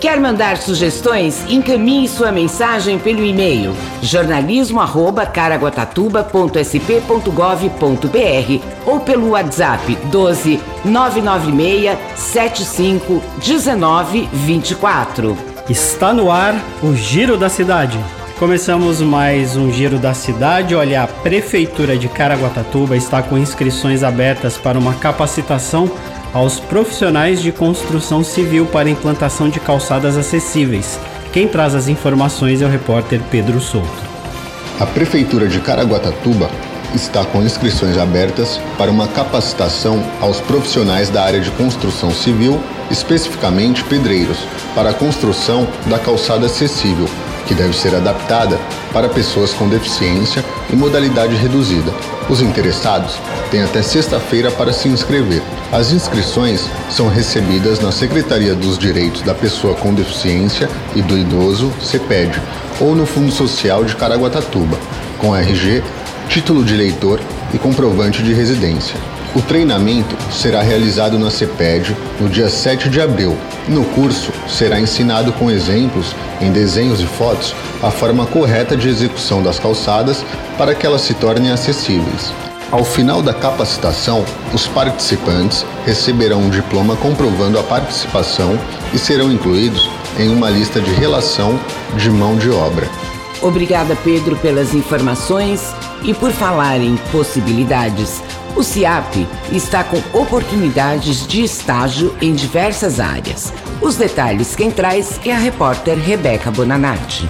Quer mandar sugestões? Encaminhe sua mensagem pelo e-mail jornalismo@caraguatatuba.sp.gov.br ou pelo WhatsApp 12 996 75 19 24. Está no ar o Giro da Cidade. Começamos mais um Giro da Cidade. Olha, a Prefeitura de Caraguatatuba está com inscrições abertas para uma capacitação aos profissionais de construção civil para implantação de calçadas acessíveis. Quem traz as informações é o repórter Pedro Souto. A Prefeitura de Caraguatatuba está com inscrições abertas para uma capacitação aos profissionais da área de construção civil, especificamente pedreiros, para a construção da calçada acessível, que deve ser adaptada para pessoas com deficiência e modalidade reduzida. Os interessados têm até sexta-feira para se inscrever. As inscrições são recebidas na Secretaria dos Direitos da Pessoa com Deficiência e do Idoso, CEPED, ou no Fundo Social de Caraguatatuba, com RG, título de eleitor e comprovante de residência. O treinamento será realizado na CEPED no dia 7 de abril. No curso, será ensinado com exemplos, em desenhos e fotos, a forma correta de execução das calçadas para que elas se tornem acessíveis. Ao final da capacitação, os participantes receberão um diploma comprovando a participação e serão incluídos em uma lista de relação de mão de obra. Obrigada, Pedro, pelas informações e por falar em possibilidades. O CIAP está com oportunidades de estágio em diversas áreas. Os detalhes quem traz é a repórter Rebeca Bonanati.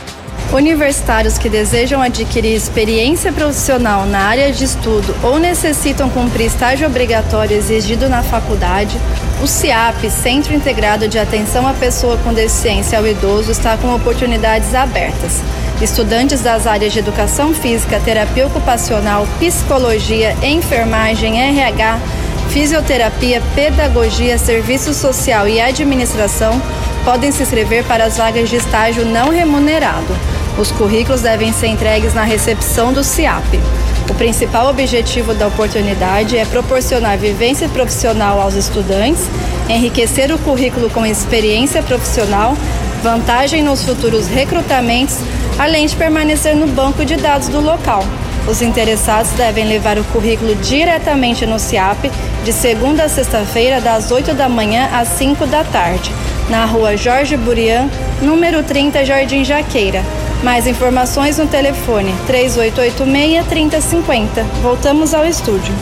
Universitários que desejam adquirir experiência profissional na área de estudo ou necessitam cumprir estágio obrigatório exigido na faculdade, o CIAP, Centro Integrado de Atenção à Pessoa com Deficiência ao Idoso, está com oportunidades abertas. Estudantes das áreas de educação física, terapia ocupacional, psicologia, enfermagem, RH, fisioterapia, pedagogia, serviço social e administração podem se inscrever para as vagas de estágio não remunerado. Os currículos devem ser entregues na recepção do CIAP. O principal objetivo da oportunidade é proporcionar vivência profissional aos estudantes, enriquecer o currículo com experiência profissional, vantagem nos futuros recrutamentos além de permanecer no banco de dados do local. Os interessados devem levar o currículo diretamente no CIAP de segunda a sexta-feira, das 8 da manhã às 5 da tarde, na rua Jorge Burian, número 30, Jardim Jaqueira. Mais informações no telefone 3886-3050. Voltamos ao estúdio.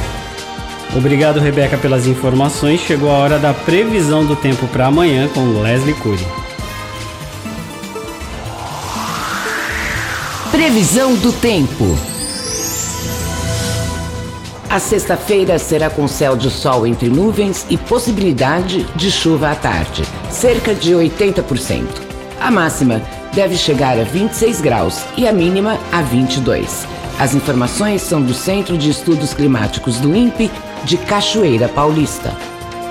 Obrigado, Rebeca, pelas informações. Chegou a hora da previsão do tempo para amanhã com Leslie Cury. Previsão do tempo. A sexta-feira será com céu de sol entre nuvens e possibilidade de chuva à tarde, cerca de 80%. A máxima deve chegar a 26 graus e a mínima a 22. As informações são do Centro de Estudos Climáticos do INPE de Cachoeira Paulista.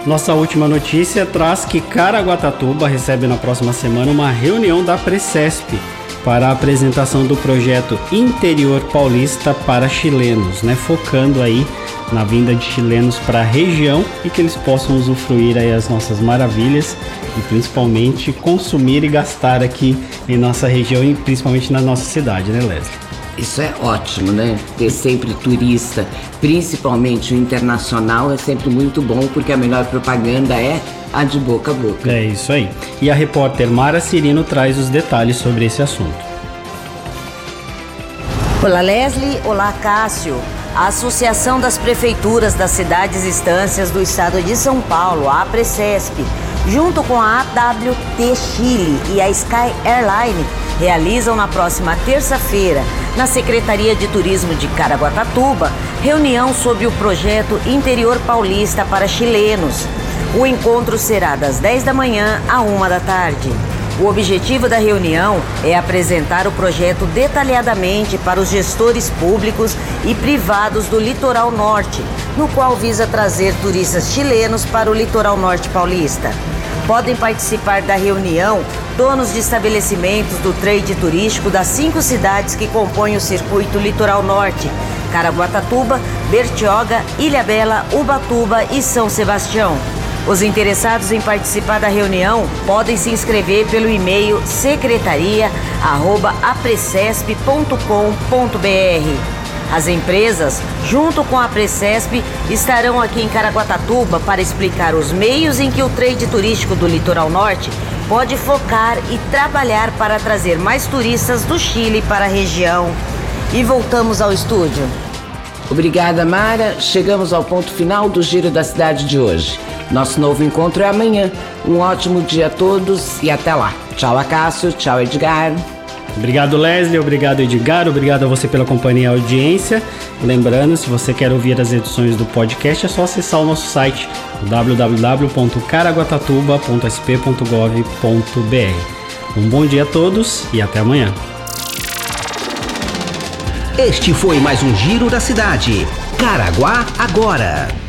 Nossa última notícia traz que Caraguatatuba recebe na próxima semana uma reunião da Precesp para a apresentação do projeto Interior Paulista para chilenos, né? Focando aí na vinda de chilenos para a região e que eles possam usufruir aí as nossas maravilhas e principalmente consumir e gastar aqui em nossa região e principalmente na nossa cidade, né, Leslie? Isso é ótimo, né? Ter sempre turista, principalmente o internacional, é sempre muito bom porque a melhor propaganda é a de boca a boca. É isso aí. E a repórter Mara Cirino traz os detalhes sobre esse assunto. Olá, Leslie. Olá, Cássio. A Associação das Prefeituras das Cidades e Estâncias do Estado de São Paulo, a APRECESP, junto com a AWT Chile e a Sky Airline, realizam na próxima terça-feira, na Secretaria de Turismo de Caraguatatuba, reunião sobre o projeto Interior Paulista para chilenos. O encontro será das 10 da manhã à 1 da tarde. O objetivo da reunião é apresentar o projeto detalhadamente para os gestores públicos e privados do litoral norte, no qual visa trazer turistas chilenos para o litoral norte paulista. Podem participar da reunião donos de estabelecimentos do trade turístico das cinco cidades que compõem o circuito Litoral Norte: Caraguatatuba, Bertioga, Ilhabela, Ubatuba e São Sebastião. Os interessados em participar da reunião podem se inscrever pelo e-mail secretaria@aprecesp.com.br. As empresas, junto com a Precesp, estarão aqui em Caraguatatuba para explicar os meios em que o trade turístico do Litoral Norte pode focar e trabalhar para trazer mais turistas do Chile para a região. E voltamos ao estúdio. Obrigada, Mara. Chegamos ao ponto final do Giro da Cidade de hoje. Nosso novo encontro é amanhã. Um ótimo dia a todos e até lá. Tchau, Acácio. Tchau, Edgar. Obrigado, Leslie. Obrigado, Edgar. Obrigado a você pela companhia e audiência. Lembrando, se você quer ouvir as edições do podcast, é só acessar o nosso site www.caraguatatuba.sp.gov.br. Um bom dia a todos e até amanhã. Este foi mais um Giro da Cidade. Caraguá agora.